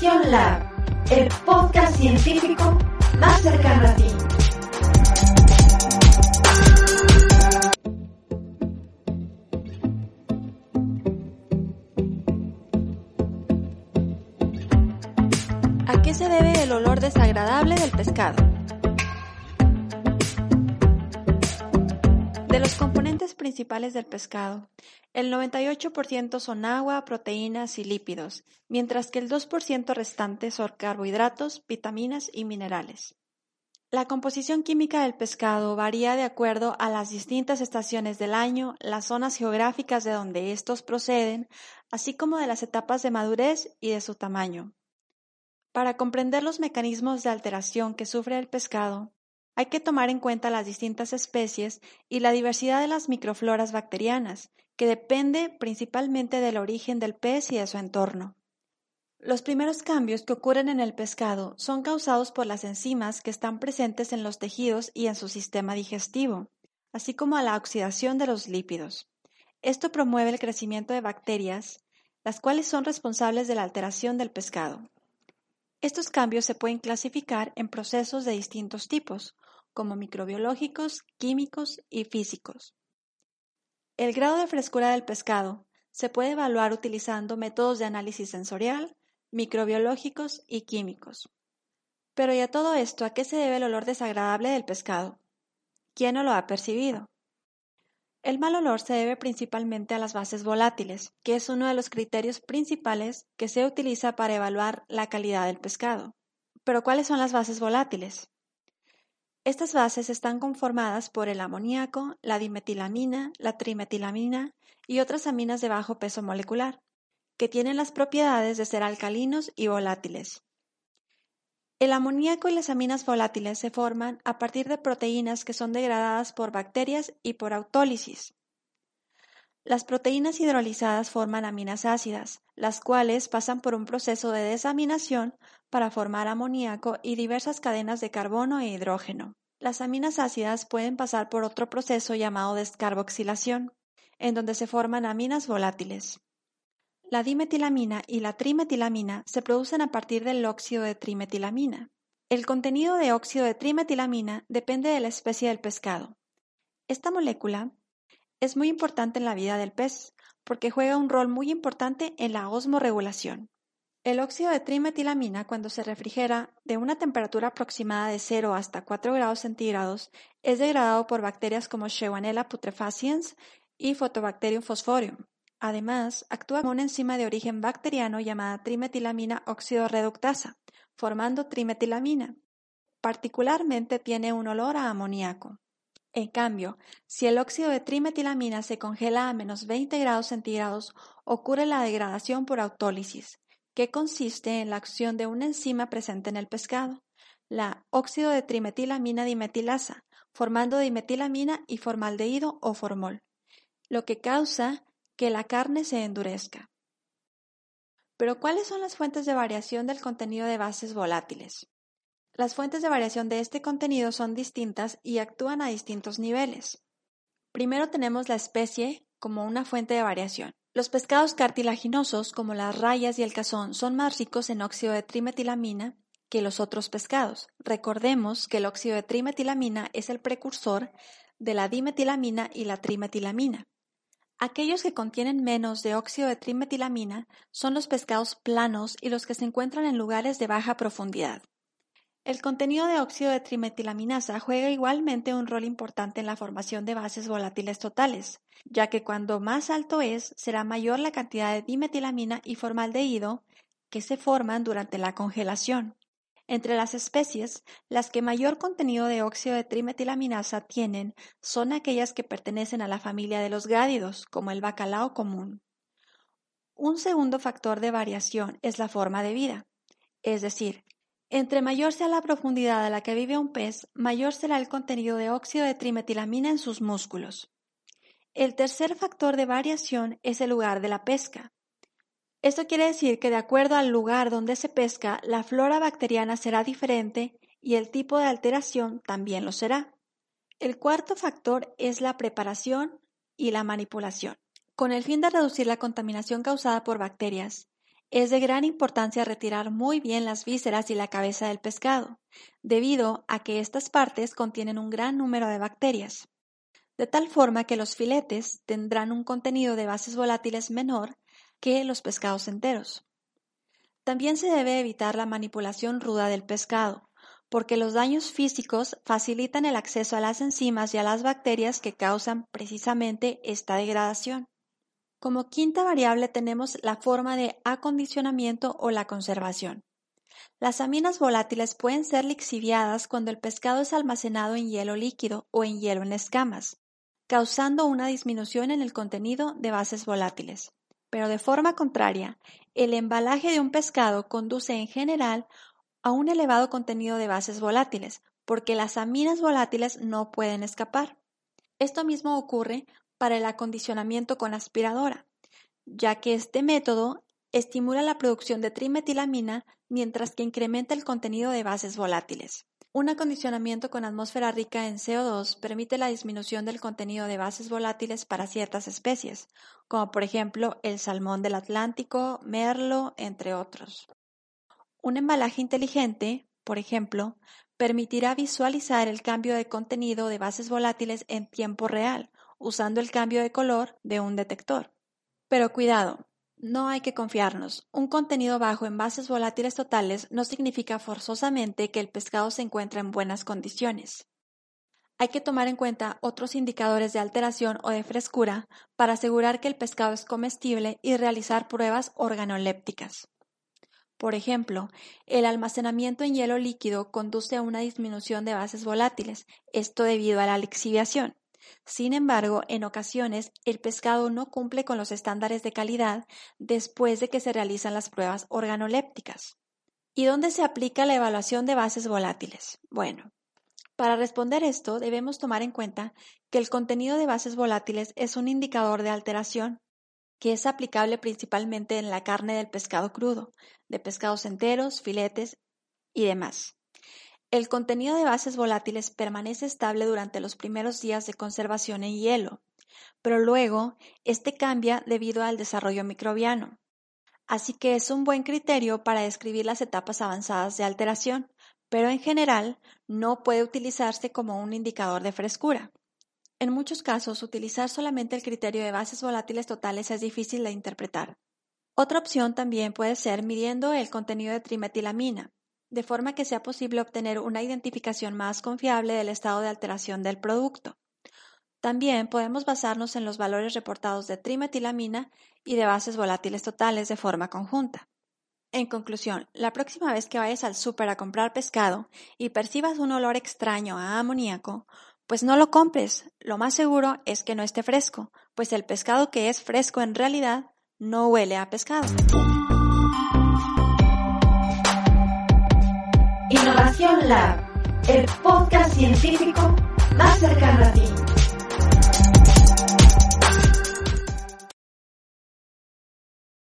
Innovación el podcast científico más cercano a ti. ¿A qué se debe el olor desagradable del pescado? De los componentes principales del pescado, el 98% son agua, proteínas y lípidos, mientras que el 2% restante son carbohidratos, vitaminas y minerales. La composición química del pescado varía de acuerdo a las distintas estaciones del año, las zonas geográficas de donde estos proceden, así como de las etapas de madurez y de su tamaño. Para comprender los mecanismos de alteración que sufre el pescado, hay que tomar en cuenta las distintas especies y la diversidad de las microfloras bacterianas, que depende principalmente del origen del pez y de su entorno. Los primeros cambios que ocurren en el pescado son causados por las enzimas que están presentes en los tejidos y en su sistema digestivo, así como a la oxidación de los lípidos. Esto promueve el crecimiento de bacterias, las cuales son responsables de la alteración del pescado. Estos cambios se pueden clasificar en procesos de distintos tipos, como microbiológicos, químicos y físicos. El grado de frescura del pescado se puede evaluar utilizando métodos de análisis sensorial, microbiológicos y químicos. Pero ¿y a todo esto a qué se debe el olor desagradable del pescado? ¿Quién no lo ha percibido? El mal olor se debe principalmente a las bases volátiles, que es uno de los criterios principales que se utiliza para evaluar la calidad del pescado. Pero ¿cuáles son las bases volátiles? Estas bases están conformadas por el amoníaco, la dimetilamina, la trimetilamina y otras aminas de bajo peso molecular, que tienen las propiedades de ser alcalinos y volátiles. El amoníaco y las aminas volátiles se forman a partir de proteínas que son degradadas por bacterias y por autólisis. Las proteínas hidrolizadas forman aminas ácidas, las cuales pasan por un proceso de desaminación para formar amoníaco y diversas cadenas de carbono e hidrógeno. Las aminas ácidas pueden pasar por otro proceso llamado descarboxilación, en donde se forman aminas volátiles. La dimetilamina y la trimetilamina se producen a partir del óxido de trimetilamina. El contenido de óxido de trimetilamina depende de la especie del pescado. Esta molécula es muy importante en la vida del pez porque juega un rol muy importante en la osmorregulación. El óxido de trimetilamina, cuando se refrigera de una temperatura aproximada de 0 hasta 4 grados centígrados, es degradado por bacterias como Shewanella putrefaciens y Photobacterium fosforium. Además, actúa como una enzima de origen bacteriano llamada trimetilamina óxido reductasa, formando trimetilamina. Particularmente tiene un olor a amoníaco. En cambio, si el óxido de trimetilamina se congela a menos 20 grados centígrados, ocurre la degradación por autólisis, que consiste en la acción de una enzima presente en el pescado, la óxido de trimetilamina dimetilasa, formando dimetilamina y formaldehído o formol, lo que causa que la carne se endurezca. Pero ¿cuáles son las fuentes de variación del contenido de bases volátiles? Las fuentes de variación de este contenido son distintas y actúan a distintos niveles. Primero tenemos la especie como una fuente de variación. Los pescados cartilaginosos, como las rayas y el cazón, son más ricos en óxido de trimetilamina que los otros pescados. Recordemos que el óxido de trimetilamina es el precursor de la dimetilamina y la trimetilamina. Aquellos que contienen menos de óxido de trimetilamina son los pescados planos y los que se encuentran en lugares de baja profundidad. El contenido de óxido de trimetilaminasa juega igualmente un rol importante en la formación de bases volátiles totales, ya que cuando más alto es, será mayor la cantidad de dimetilamina y formaldehído que se forman durante la congelación. Entre las especies, las que mayor contenido de óxido de trimetilaminasa tienen son aquellas que pertenecen a la familia de los gádidos, como el bacalao común. Un segundo factor de variación es la forma de vida, es decir, entre mayor sea la profundidad a la que vive un pez, mayor será el contenido de óxido de trimetilamina en sus músculos. El tercer factor de variación es el lugar de la pesca. Esto quiere decir que de acuerdo al lugar donde se pesca, la flora bacteriana será diferente y el tipo de alteración también lo será. El cuarto factor es la preparación y la manipulación. Con el fin de reducir la contaminación causada por bacterias, es de gran importancia retirar muy bien las vísceras y la cabeza del pescado, debido a que estas partes contienen un gran número de bacterias, de tal forma que los filetes tendrán un contenido de bases volátiles menor que los pescados enteros. También se debe evitar la manipulación ruda del pescado, porque los daños físicos facilitan el acceso a las enzimas y a las bacterias que causan precisamente esta degradación. Como quinta variable tenemos la forma de acondicionamiento o la conservación. Las aminas volátiles pueden ser lixiviadas cuando el pescado es almacenado en hielo líquido o en hielo en escamas, causando una disminución en el contenido de bases volátiles. Pero de forma contraria, el embalaje de un pescado conduce en general a un elevado contenido de bases volátiles, porque las aminas volátiles no pueden escapar. Esto mismo ocurre para el acondicionamiento con aspiradora, ya que este método estimula la producción de trimetilamina mientras que incrementa el contenido de bases volátiles. Un acondicionamiento con atmósfera rica en CO2 permite la disminución del contenido de bases volátiles para ciertas especies, como por ejemplo el salmón del Atlántico, merlo, entre otros. Un embalaje inteligente, por ejemplo, permitirá visualizar el cambio de contenido de bases volátiles en tiempo real, usando el cambio de color de un detector. Pero cuidado, no hay que confiarnos. Un contenido bajo en bases volátiles totales no significa forzosamente que el pescado se encuentra en buenas condiciones. Hay que tomar en cuenta otros indicadores de alteración o de frescura para asegurar que el pescado es comestible y realizar pruebas organolépticas. Por ejemplo, el almacenamiento en hielo líquido conduce a una disminución de bases volátiles, esto debido a la lixiviación. Sin embargo, en ocasiones el pescado no cumple con los estándares de calidad después de que se realizan las pruebas organolépticas. ¿Y dónde se aplica la evaluación de bases volátiles? Bueno, para responder esto debemos tomar en cuenta que el contenido de bases volátiles es un indicador de alteración que es aplicable principalmente en la carne del pescado crudo, de pescados enteros, filetes y demás. El contenido de bases volátiles permanece estable durante los primeros días de conservación en hielo, pero luego este cambia debido al desarrollo microbiano. Así que es un buen criterio para describir las etapas avanzadas de alteración, pero en general no puede utilizarse como un indicador de frescura. En muchos casos, utilizar solamente el criterio de bases volátiles totales es difícil de interpretar. Otra opción también puede ser midiendo el contenido de trimetilamina, de forma que sea posible obtener una identificación más confiable del estado de alteración del producto. También podemos basarnos en los valores reportados de trimetilamina y de bases volátiles totales de forma conjunta. En conclusión, la próxima vez que vayas al súper a comprar pescado y percibas un olor extraño a amoníaco, pues no lo compres. Lo más seguro es que no esté fresco, pues el pescado que es fresco en realidad no huele a pescado. Innovación Lab, el podcast científico más cercano a ti.